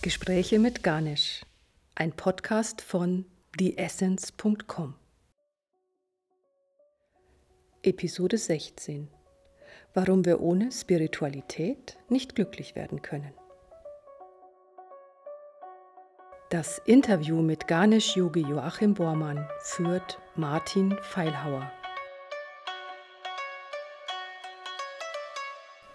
Gespräche mit Ganesh, ein Podcast von theessence.com. Episode 16. Warum wir ohne Spiritualität nicht glücklich werden können. Das Interview mit Ganesh Yogi Joachim Bormann führt Martin Feilhauer.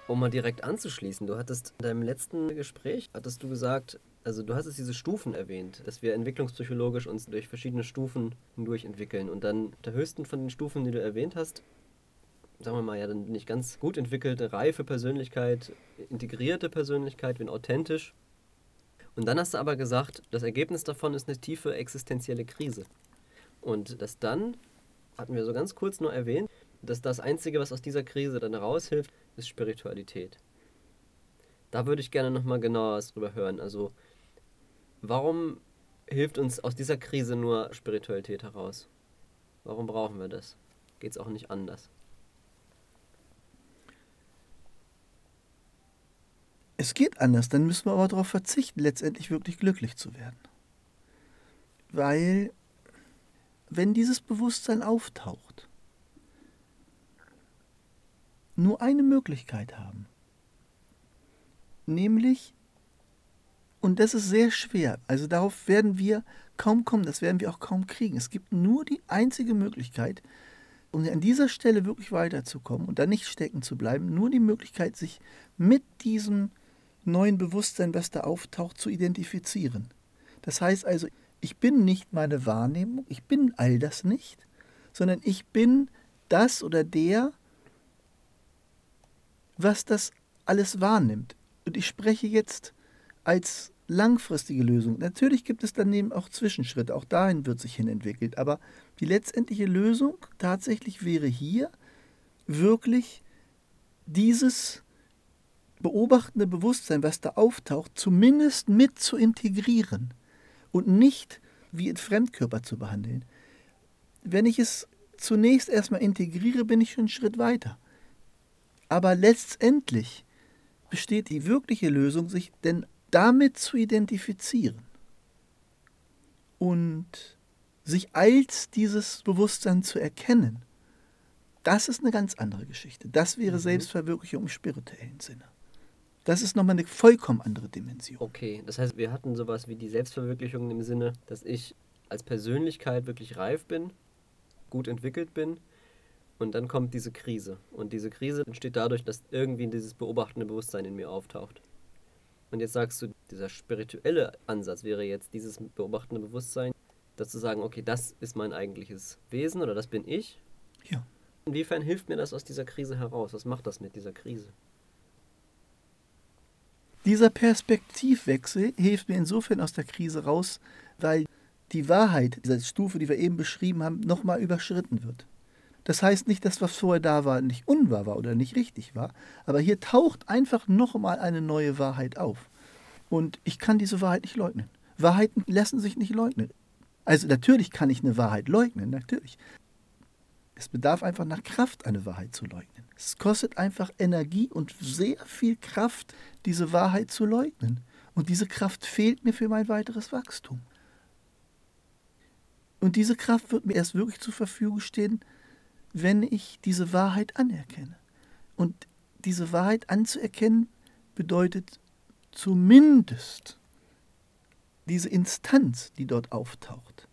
Um mal direkt anzuschließen, du hattest in deinem letzten Gespräch, hattest du gesagt, also du hattest diese Stufen erwähnt, dass wir entwicklungspsychologisch uns durch verschiedene Stufen hindurch entwickeln. Und dann der höchsten von den Stufen, die du erwähnt hast, sagen wir mal, ja, dann nicht ganz gut entwickelte, reife Persönlichkeit, integrierte Persönlichkeit, bin authentisch. Und dann hast du aber gesagt, das Ergebnis davon ist eine tiefe existenzielle Krise. Und das dann, hatten wir so ganz kurz nur erwähnt, dass das Einzige, was aus dieser Krise dann raushilft, ist Spiritualität. Da würde ich gerne nochmal genauer was drüber hören. Also, warum hilft uns aus dieser Krise nur Spiritualität heraus? Warum brauchen wir das? Geht es auch nicht anders? Es geht anders, dann müssen wir aber darauf verzichten, letztendlich wirklich glücklich zu werden. Weil, wenn dieses Bewusstsein auftaucht, nur eine Möglichkeit haben. Nämlich, und das ist sehr schwer, also darauf werden wir kaum kommen, das werden wir auch kaum kriegen. Es gibt nur die einzige Möglichkeit, um an dieser Stelle wirklich weiterzukommen und da nicht stecken zu bleiben, nur die Möglichkeit, sich mit diesem neuen Bewusstsein, was da auftaucht, zu identifizieren. Das heißt also, ich bin nicht meine Wahrnehmung, ich bin all das nicht, sondern ich bin das oder der, was das alles wahrnimmt. Und ich spreche jetzt als langfristige Lösung. Natürlich gibt es daneben auch Zwischenschritte, auch dahin wird sich hin entwickelt. Aber die letztendliche Lösung tatsächlich wäre hier wirklich dieses beobachtende Bewusstsein, was da auftaucht, zumindest mit zu integrieren und nicht wie ein Fremdkörper zu behandeln. Wenn ich es zunächst erstmal integriere, bin ich schon einen Schritt weiter. Aber letztendlich besteht die wirkliche Lösung, sich denn damit zu identifizieren und sich als dieses Bewusstsein zu erkennen. Das ist eine ganz andere Geschichte. Das wäre mhm. Selbstverwirklichung im spirituellen Sinne. Das ist nochmal eine vollkommen andere Dimension. Okay, das heißt, wir hatten sowas wie die Selbstverwirklichung im Sinne, dass ich als Persönlichkeit wirklich reif bin, gut entwickelt bin und dann kommt diese Krise. Und diese Krise entsteht dadurch, dass irgendwie dieses beobachtende Bewusstsein in mir auftaucht. Und jetzt sagst du, dieser spirituelle Ansatz wäre jetzt dieses beobachtende Bewusstsein, dass zu sagen, okay, das ist mein eigentliches Wesen oder das bin ich. Ja. Inwiefern hilft mir das aus dieser Krise heraus? Was macht das mit dieser Krise? Dieser Perspektivwechsel hilft mir insofern aus der Krise raus, weil die Wahrheit dieser Stufe, die wir eben beschrieben haben, nochmal überschritten wird. Das heißt nicht, dass was vorher da war nicht unwahr war oder nicht richtig war, aber hier taucht einfach nochmal eine neue Wahrheit auf. Und ich kann diese Wahrheit nicht leugnen. Wahrheiten lassen sich nicht leugnen. Also natürlich kann ich eine Wahrheit leugnen, natürlich. Es bedarf einfach nach Kraft, eine Wahrheit zu leugnen. Es kostet einfach Energie und sehr viel Kraft, diese Wahrheit zu leugnen. Und diese Kraft fehlt mir für mein weiteres Wachstum. Und diese Kraft wird mir erst wirklich zur Verfügung stehen, wenn ich diese Wahrheit anerkenne. Und diese Wahrheit anzuerkennen bedeutet zumindest diese Instanz, die dort auftaucht,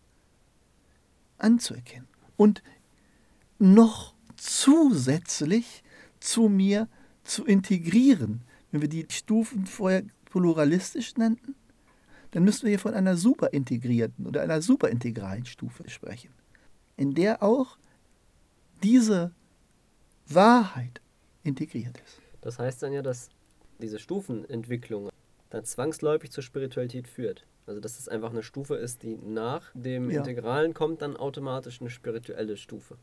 anzuerkennen. Und noch zusätzlich zu mir zu integrieren. Wenn wir die Stufen vorher pluralistisch nannten, dann müssen wir hier von einer superintegrierten oder einer superintegralen Stufe sprechen, in der auch diese Wahrheit integriert ist. Das heißt dann ja, dass diese Stufenentwicklung dann zwangsläufig zur Spiritualität führt. Also dass es einfach eine Stufe ist, die nach dem ja. Integralen kommt, dann automatisch eine spirituelle Stufe.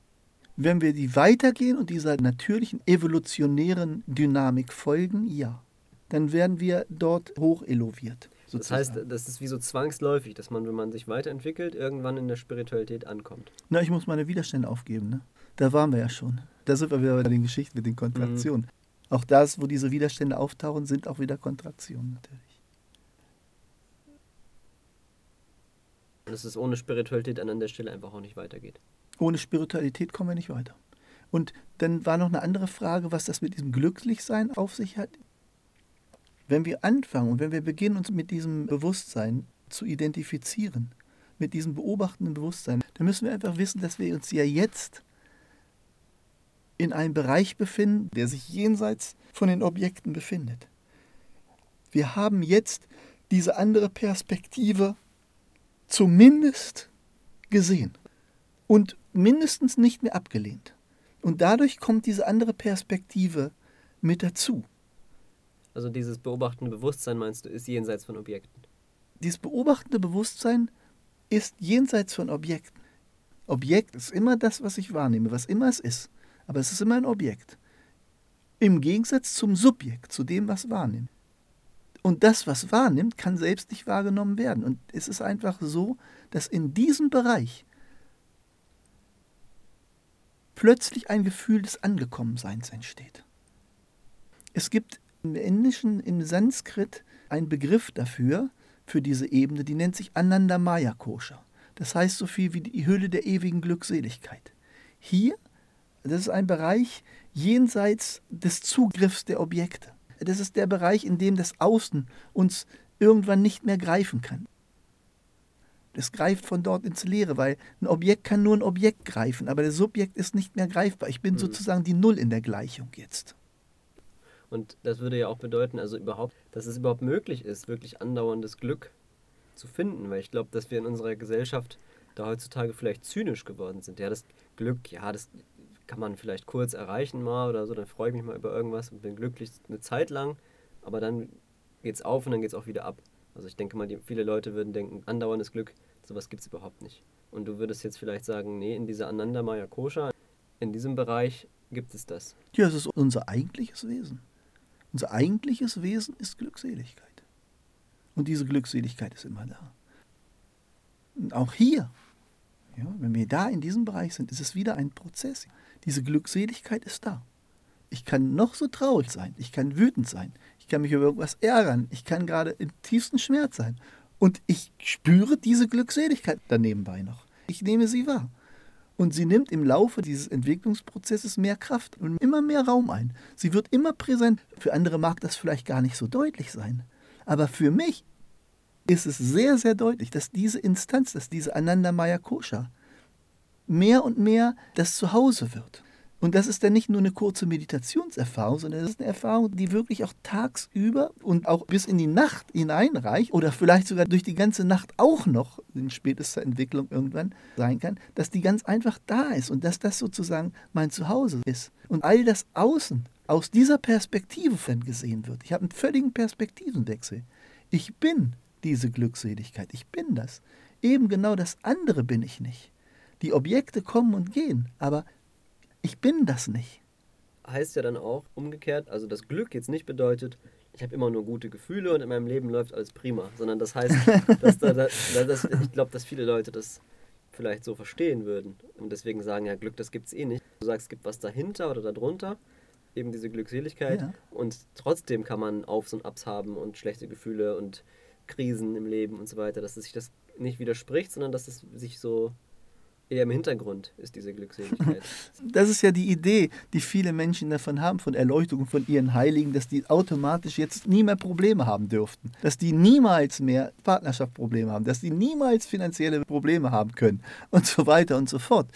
Wenn wir die weitergehen und dieser natürlichen evolutionären Dynamik folgen, ja, dann werden wir dort hoch eloviert. Das heißt, das ist wie so zwangsläufig, dass man, wenn man sich weiterentwickelt, irgendwann in der Spiritualität ankommt. Na, ich muss meine Widerstände aufgeben, ne? Da waren wir ja schon. Da sind wir wieder bei den Geschichten mit den Kontraktionen. Mhm. Auch das, wo diese Widerstände auftauchen, sind auch wieder Kontraktionen natürlich. Und dass es ohne Spiritualität an der Stelle einfach auch nicht weitergeht. Ohne Spiritualität kommen wir nicht weiter. Und dann war noch eine andere Frage, was das mit diesem Glücklichsein auf sich hat. Wenn wir anfangen und wenn wir beginnen, uns mit diesem Bewusstsein zu identifizieren, mit diesem beobachtenden Bewusstsein, dann müssen wir einfach wissen, dass wir uns ja jetzt in einem Bereich befinden, der sich jenseits von den Objekten befindet. Wir haben jetzt diese andere Perspektive zumindest gesehen und mindestens nicht mehr abgelehnt. Und dadurch kommt diese andere Perspektive mit dazu. Also dieses beobachtende Bewusstsein, meinst du, ist jenseits von Objekten? Dieses beobachtende Bewusstsein ist jenseits von Objekten. Objekt ist immer das, was ich wahrnehme, was immer es ist. Aber es ist immer ein Objekt. Im Gegensatz zum Subjekt, zu dem, was wahrnimmt. Und das, was wahrnimmt, kann selbst nicht wahrgenommen werden. Und es ist einfach so, dass in diesem Bereich plötzlich ein Gefühl des Angekommenseins entsteht. Es gibt im Indischen, im Sanskrit, einen Begriff dafür, für diese Ebene, die nennt sich Ananda Maya Kosha. Das heißt so viel wie die Hülle der ewigen Glückseligkeit. Hier, das ist ein Bereich jenseits des Zugriffs der Objekte. Das ist der Bereich, in dem das Außen uns irgendwann nicht mehr greifen kann. Es greift von dort ins Leere, weil ein Objekt kann nur ein Objekt greifen, aber das Subjekt ist nicht mehr greifbar. Ich bin mhm. sozusagen die Null in der Gleichung jetzt. Und das würde ja auch bedeuten, also überhaupt, dass es überhaupt möglich ist, wirklich andauerndes Glück zu finden, weil ich glaube, dass wir in unserer Gesellschaft da heutzutage vielleicht zynisch geworden sind. Ja, das Glück, ja, das kann man vielleicht kurz erreichen mal oder so, dann freue ich mich mal über irgendwas und bin glücklich eine Zeit lang, aber dann geht es auf und dann geht es auch wieder ab. Also ich denke mal, die, viele Leute würden denken, andauerndes Glück, sowas gibt es überhaupt nicht. Und du würdest jetzt vielleicht sagen, nee, in dieser Ananda Maya Kosha, in diesem Bereich gibt es das. Ja, es ist unser eigentliches Wesen. Unser eigentliches Wesen ist Glückseligkeit. Und diese Glückseligkeit ist immer da. Und auch hier, ja, wenn wir da in diesem Bereich sind, ist es wieder ein Prozess. Diese Glückseligkeit ist da. Ich kann noch so traurig sein, ich kann wütend sein, ich kann mich über irgendwas ärgern, ich kann gerade im tiefsten Schmerz sein. Und ich spüre diese Glückseligkeit danebenbei noch. Ich nehme sie wahr. Und sie nimmt im Laufe dieses Entwicklungsprozesses mehr Kraft und immer mehr Raum ein. Sie wird immer präsent. Für andere mag das vielleicht gar nicht so deutlich sein. Aber für mich ist es sehr, sehr deutlich, dass diese Instanz, dass diese Ananda Maya Kosha mehr und mehr das Zuhause wird. Und das ist dann nicht nur eine kurze Meditationserfahrung, sondern das ist eine Erfahrung, die wirklich auch tagsüber und auch bis in die Nacht hineinreicht oder vielleicht sogar durch die ganze Nacht auch noch in spätester Entwicklung irgendwann sein kann, dass die ganz einfach da ist und dass das sozusagen mein Zuhause ist. Und all das Außen aus dieser Perspektive dann gesehen wird. Ich habe einen völligen Perspektivenwechsel. Ich bin diese Glückseligkeit, ich bin das. Eben genau das andere bin ich nicht. Die Objekte kommen und gehen, aber ich bin das nicht. Heißt ja dann auch umgekehrt, also das Glück jetzt nicht bedeutet, ich habe immer nur gute Gefühle und in meinem Leben läuft alles prima, sondern das heißt, dass da, da, dass, ich glaube, dass viele Leute das vielleicht so verstehen würden und deswegen sagen, ja, Glück, das gibt es eh nicht. Du sagst, es gibt was dahinter oder darunter, eben diese Glückseligkeit ja. und trotzdem kann man Aufs und Abs haben und schlechte Gefühle und Krisen im Leben und so weiter, dass es sich das nicht widerspricht, sondern dass es sich so eher im Hintergrund ist diese Glückseligkeit. Das ist ja die Idee, die viele Menschen davon haben, von Erleuchtung von ihren Heiligen, dass die automatisch jetzt nie mehr Probleme haben dürften, dass die niemals mehr Partnerschaftsprobleme haben, dass die niemals finanzielle Probleme haben können und so weiter und so fort.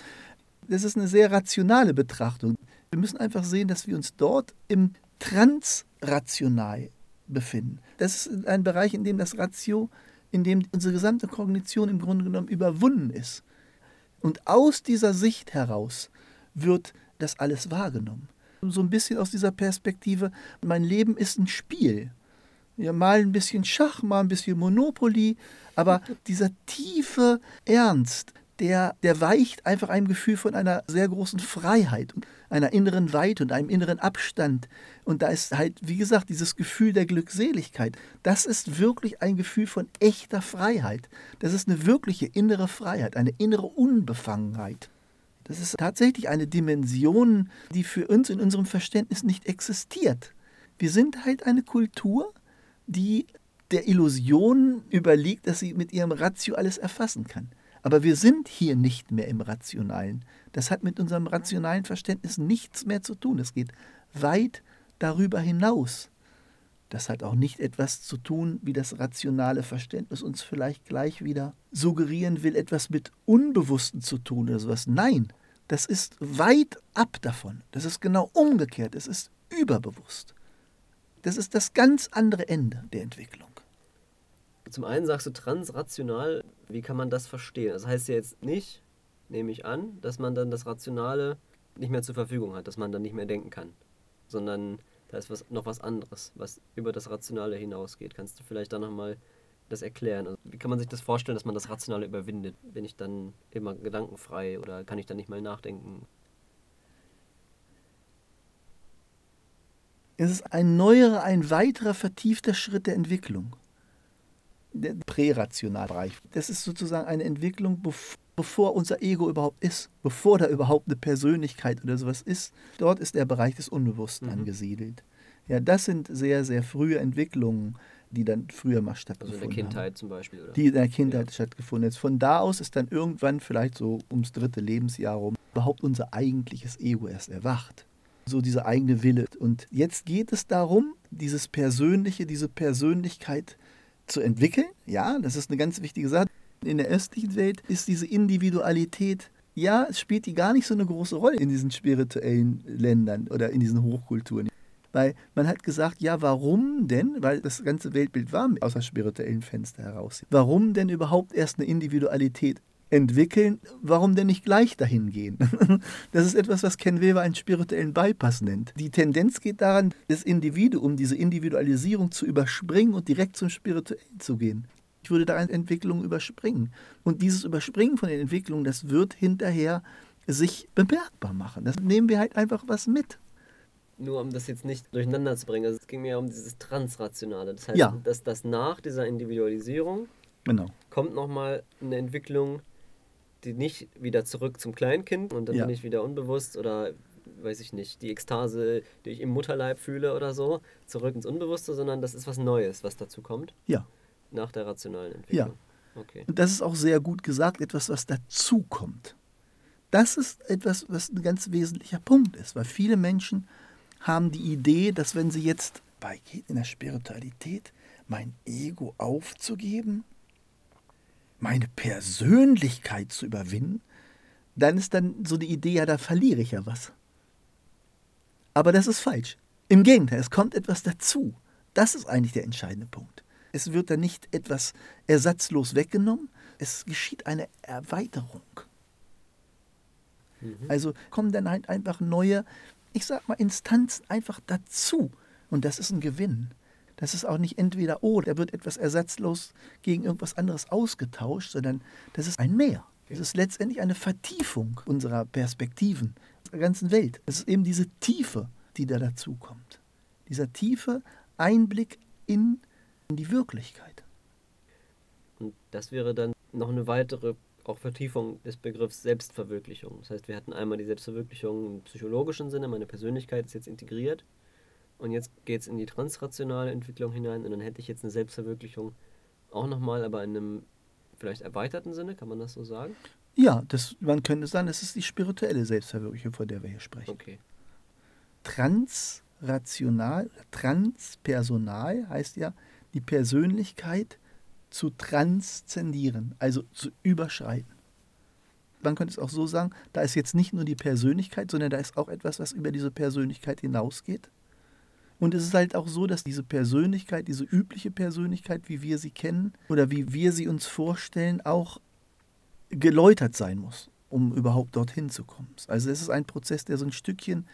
Das ist eine sehr rationale Betrachtung. Wir müssen einfach sehen, dass wir uns dort im Transrational befinden. Das ist ein Bereich, in dem das Ratio, in dem unsere gesamte Kognition im Grunde genommen überwunden ist. Und aus dieser Sicht heraus wird das alles wahrgenommen. So ein bisschen aus dieser Perspektive, mein Leben ist ein Spiel. Ja, mal ein bisschen Schach, mal ein bisschen Monopoly, aber dieser tiefe Ernst, der, der weicht einfach einem Gefühl von einer sehr großen Freiheit, einer inneren Weite und einem inneren Abstand. Und da ist halt, wie gesagt, dieses Gefühl der Glückseligkeit. Das ist wirklich ein Gefühl von echter Freiheit. Das ist eine wirkliche innere Freiheit, eine innere Unbefangenheit. Das ist tatsächlich eine Dimension, die für uns in unserem Verständnis nicht existiert. Wir sind halt eine Kultur, die der Illusion überliegt, dass sie mit ihrem Ratio alles erfassen kann. Aber wir sind hier nicht mehr im Rationalen. Das hat mit unserem rationalen Verständnis nichts mehr zu tun. Es geht weit darüber hinaus. Das hat auch nicht etwas zu tun, wie das rationale Verständnis uns vielleicht gleich wieder suggerieren will, etwas mit Unbewussten zu tun oder sowas. Nein, das ist weit ab davon. Das ist genau umgekehrt. Es ist überbewusst. Das ist das ganz andere Ende der Entwicklung. Zum einen sagst du transrational, wie kann man das verstehen? Das heißt ja jetzt nicht, nehme ich an, dass man dann das Rationale nicht mehr zur Verfügung hat, dass man dann nicht mehr denken kann, sondern da ist was, noch was anderes, was über das Rationale hinausgeht. Kannst du vielleicht da nochmal das erklären? Also wie kann man sich das vorstellen, dass man das Rationale überwindet? Bin ich dann immer gedankenfrei oder kann ich dann nicht mal nachdenken? Es ist ein neuer, ein weiterer vertiefter Schritt der Entwicklung. Der Prärationalbereich. Das ist sozusagen eine Entwicklung, bevor unser Ego überhaupt ist, bevor da überhaupt eine Persönlichkeit oder sowas ist. Dort ist der Bereich des Unbewussten mhm. angesiedelt. Ja, das sind sehr, sehr frühe Entwicklungen, die dann früher mal stattgefunden haben. Also in der Kindheit haben. zum Beispiel, oder? Die in der Kindheit ja. stattgefunden haben. Von da aus ist dann irgendwann, vielleicht so ums dritte Lebensjahr rum, überhaupt unser eigentliches Ego erst erwacht. So dieser eigene Wille. Und jetzt geht es darum, dieses Persönliche, diese Persönlichkeit zu entwickeln. Ja, das ist eine ganz wichtige Sache. In der östlichen Welt ist diese Individualität, ja, es spielt die gar nicht so eine große Rolle in diesen spirituellen Ländern oder in diesen Hochkulturen. Weil man hat gesagt, ja, warum denn, weil das ganze Weltbild war aus der spirituellen Fenster heraus, warum denn überhaupt erst eine Individualität entwickeln, warum denn nicht gleich dahin gehen? Das ist etwas, was Ken Weber einen spirituellen Bypass nennt. Die Tendenz geht daran, das Individuum, diese Individualisierung zu überspringen und direkt zum Spirituellen zu gehen. Ich würde da eine Entwicklung überspringen. Und dieses Überspringen von den Entwicklungen, das wird hinterher sich bemerkbar machen. Das nehmen wir halt einfach was mit. Nur um das jetzt nicht durcheinander zu bringen, also es ging mir um dieses Transrationale. Das heißt, ja. dass das nach dieser Individualisierung genau. kommt nochmal eine Entwicklung, die nicht wieder zurück zum Kleinkind und dann ja. bin ich wieder unbewusst oder weiß ich nicht, die Ekstase, die ich im Mutterleib fühle oder so, zurück ins Unbewusste, sondern das ist was Neues, was dazu kommt. Ja. Nach der rationalen Entwicklung. Ja. Okay. Und das ist auch sehr gut gesagt, etwas, was dazukommt. Das ist etwas, was ein ganz wesentlicher Punkt ist, weil viele Menschen haben die Idee, dass wenn sie jetzt beigeht in der Spiritualität, mein Ego aufzugeben, meine Persönlichkeit zu überwinden, dann ist dann so die Idee, ja, da verliere ich ja was. Aber das ist falsch. Im Gegenteil, es kommt etwas dazu. Das ist eigentlich der entscheidende Punkt. Es wird dann nicht etwas ersatzlos weggenommen, es geschieht eine Erweiterung. Mhm. Also kommen dann halt einfach neue, ich sag mal, Instanzen einfach dazu. Und das ist ein Gewinn. Das ist auch nicht entweder oh, da wird etwas ersatzlos gegen irgendwas anderes ausgetauscht, sondern das ist ein Mehr. Es ist letztendlich eine Vertiefung unserer Perspektiven der ganzen Welt. Es ist eben diese Tiefe, die da dazukommt. Dieser tiefe Einblick in in die Wirklichkeit. Und das wäre dann noch eine weitere auch Vertiefung des Begriffs Selbstverwirklichung. Das heißt, wir hatten einmal die Selbstverwirklichung im psychologischen Sinne, meine Persönlichkeit ist jetzt integriert und jetzt geht es in die transrationale Entwicklung hinein und dann hätte ich jetzt eine Selbstverwirklichung auch nochmal, aber in einem vielleicht erweiterten Sinne, kann man das so sagen? Ja, das, man könnte sagen, das ist die spirituelle Selbstverwirklichung, von der wir hier sprechen. Okay. Transrational, transpersonal heißt ja, die Persönlichkeit zu transzendieren, also zu überschreiten. Man könnte es auch so sagen, da ist jetzt nicht nur die Persönlichkeit, sondern da ist auch etwas, was über diese Persönlichkeit hinausgeht. Und es ist halt auch so, dass diese Persönlichkeit, diese übliche Persönlichkeit, wie wir sie kennen oder wie wir sie uns vorstellen, auch geläutert sein muss, um überhaupt dorthin zu kommen. Also es ist ein Prozess, der so ein Stückchen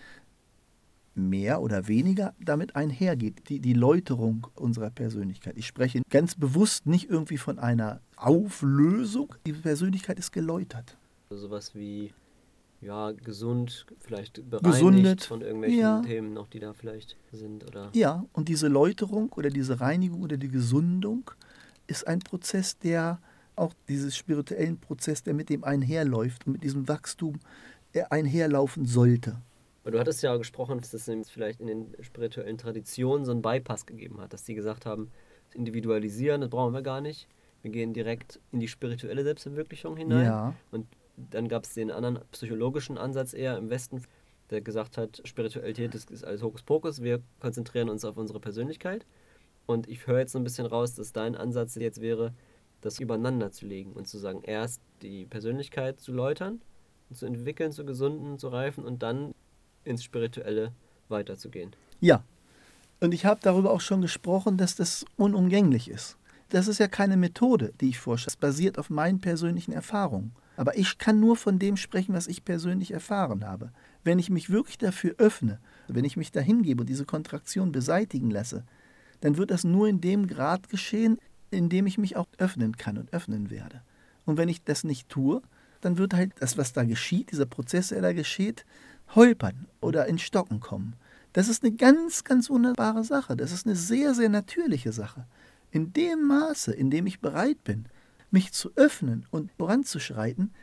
mehr oder weniger damit einhergeht, die, die Läuterung unserer Persönlichkeit. Ich spreche ganz bewusst nicht irgendwie von einer Auflösung. Die Persönlichkeit ist geläutert. Also sowas wie ja, gesund, vielleicht bereinigt Gesundet, von irgendwelchen ja. Themen noch, die da vielleicht sind. Oder? Ja, und diese Läuterung oder diese Reinigung oder die Gesundung ist ein Prozess, der auch dieses spirituellen Prozess, der mit dem einherläuft und mit diesem Wachstum einherlaufen sollte. Aber du hattest ja gesprochen, dass es vielleicht in den spirituellen Traditionen so einen Bypass gegeben hat, dass die gesagt haben, das individualisieren, das brauchen wir gar nicht. Wir gehen direkt in die spirituelle Selbstverwirklichung hinein. Ja. Und dann gab es den anderen psychologischen Ansatz eher im Westen, der gesagt hat, Spiritualität ist, alles Hokuspokus, wir konzentrieren uns auf unsere Persönlichkeit. Und ich höre jetzt so ein bisschen raus, dass dein Ansatz jetzt wäre, das übereinander zu legen und zu sagen, erst die Persönlichkeit zu läutern, zu entwickeln, zu gesunden, zu reifen und dann ins Spirituelle weiterzugehen. Ja. Und ich habe darüber auch schon gesprochen, dass das unumgänglich ist. Das ist ja keine Methode, die ich vorstelle. Das basiert auf meinen persönlichen Erfahrungen. Aber ich kann nur von dem sprechen, was ich persönlich erfahren habe. Wenn ich mich wirklich dafür öffne, wenn ich mich dahin gebe und diese Kontraktion beseitigen lasse, dann wird das nur in dem Grad geschehen, in dem ich mich auch öffnen kann und öffnen werde. Und wenn ich das nicht tue, dann wird halt das, was da geschieht, dieser Prozess, der da geschieht, holpern oder in Stocken kommen. Das ist eine ganz, ganz wunderbare Sache. Das ist eine sehr, sehr natürliche Sache. In dem Maße, in dem ich bereit bin, mich zu öffnen und voranzuschreiten,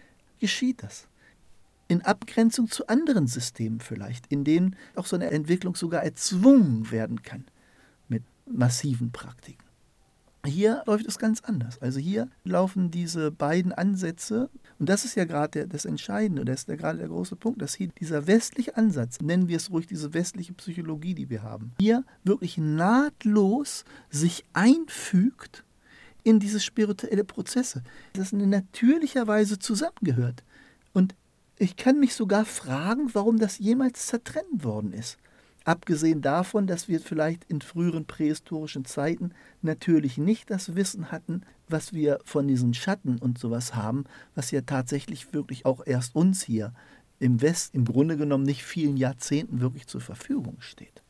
geschieht das. In Abgrenzung zu anderen Systemen vielleicht, in denen auch so eine Entwicklung sogar erzwungen werden kann mit massiven Praktiken. Hier läuft es ganz anders. Also hier laufen diese beiden Ansätze, und das ist ja gerade das Entscheidende, das ist ja gerade der große Punkt, dass hier dieser westliche Ansatz, nennen wir es ruhig diese westliche Psychologie, die wir haben, hier wirklich nahtlos sich einfügt in diese spirituelle Prozesse. Das in natürlicher Weise zusammengehört. Und ich kann mich sogar fragen, warum das jemals zertrennt worden ist. Abgesehen davon, dass wir vielleicht in früheren prähistorischen Zeiten natürlich nicht das Wissen hatten, was wir von diesen Schatten und sowas haben, was ja tatsächlich wirklich auch erst uns hier im West im Grunde genommen nicht vielen Jahrzehnten wirklich zur Verfügung steht.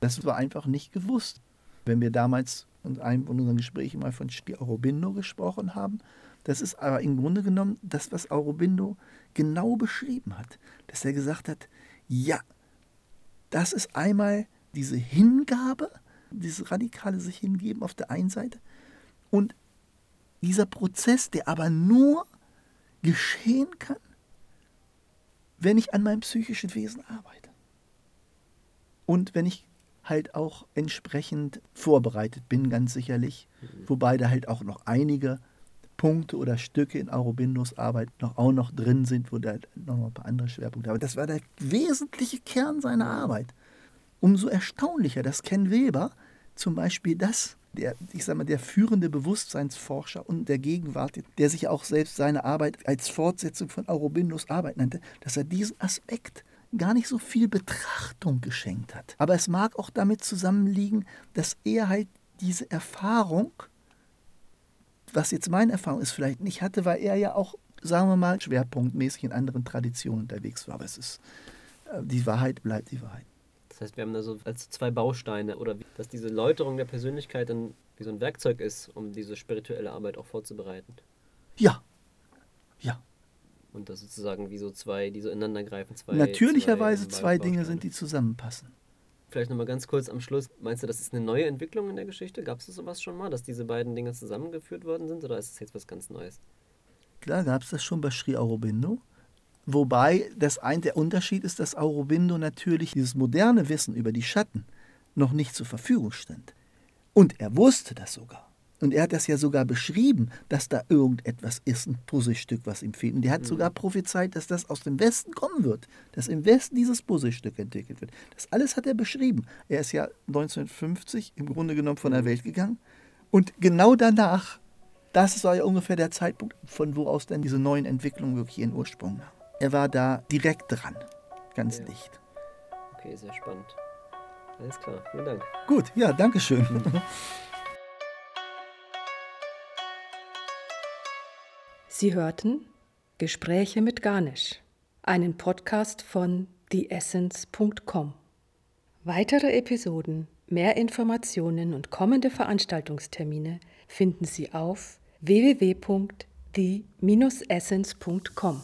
Das war einfach nicht gewusst. Wenn wir damals in einem von unseren Gesprächen mal von Aurobindo gesprochen haben, das ist aber im Grunde genommen das, was Aurobindo genau beschrieben hat, dass er gesagt hat, ja, das ist einmal diese Hingabe, dieses radikale sich hingeben auf der einen Seite und dieser Prozess, der aber nur geschehen kann, wenn ich an meinem psychischen Wesen arbeite. Und wenn ich halt auch entsprechend vorbereitet bin, ganz sicherlich. Mhm. Wobei da halt auch noch einige Punkte oder Stücke in Aurobindos Arbeit noch, auch noch drin sind, wo da noch ein paar andere Schwerpunkte. Aber das war der wesentliche Kern seiner Arbeit. Umso erstaunlicher, dass Ken Weber zum Beispiel das, der, ich sag mal, der führende Bewusstseinsforscher und der Gegenwart, der sich auch selbst seine Arbeit als Fortsetzung von Aurobindos Arbeit nannte, dass er diesen Aspekt gar nicht so viel Betrachtung geschenkt hat. Aber es mag auch damit zusammenliegen, dass er halt diese Erfahrung was jetzt meine Erfahrung ist, vielleicht nicht hatte, weil er ja auch, sagen wir mal, schwerpunktmäßig in anderen Traditionen unterwegs war. Aber es ist, äh, die Wahrheit bleibt die Wahrheit. Das heißt, wir haben da so als zwei Bausteine oder dass diese Läuterung der Persönlichkeit dann wie so ein Werkzeug ist, um diese spirituelle Arbeit auch vorzubereiten. Ja. Ja. Und das sozusagen wie so zwei, die so ineinander greifen. Zwei, Natürlicherweise zwei, zwei Dinge sind, die zusammenpassen. Vielleicht nochmal ganz kurz am Schluss. Meinst du, das ist eine neue Entwicklung in der Geschichte? Gab es sowas schon mal, dass diese beiden Dinge zusammengeführt worden sind oder ist es jetzt was ganz Neues? Klar, gab es das schon bei Sri Aurobindo. Wobei das ein, der Unterschied ist, dass Aurobindo natürlich dieses moderne Wissen über die Schatten noch nicht zur Verfügung stand. Und er wusste das sogar. Und er hat das ja sogar beschrieben, dass da irgendetwas ist, ein Puzzlestück, was ihm fehlt. Und er hat mhm. sogar prophezeit, dass das aus dem Westen kommen wird, dass im Westen dieses Puzzlestück entwickelt wird. Das alles hat er beschrieben. Er ist ja 1950 im Grunde genommen von der mhm. Welt gegangen. Und genau danach, das war ja ungefähr der Zeitpunkt, von wo aus dann diese neuen Entwicklungen wirklich ihren Ursprung nahmen. Er war da direkt dran, ganz ja. dicht. Okay, sehr spannend. Alles klar, vielen Dank. Gut, ja, danke Sie hörten Gespräche mit Garnisch, einen Podcast von theessence.com. Weitere Episoden, mehr Informationen und kommende Veranstaltungstermine finden Sie auf www.the-essence.com.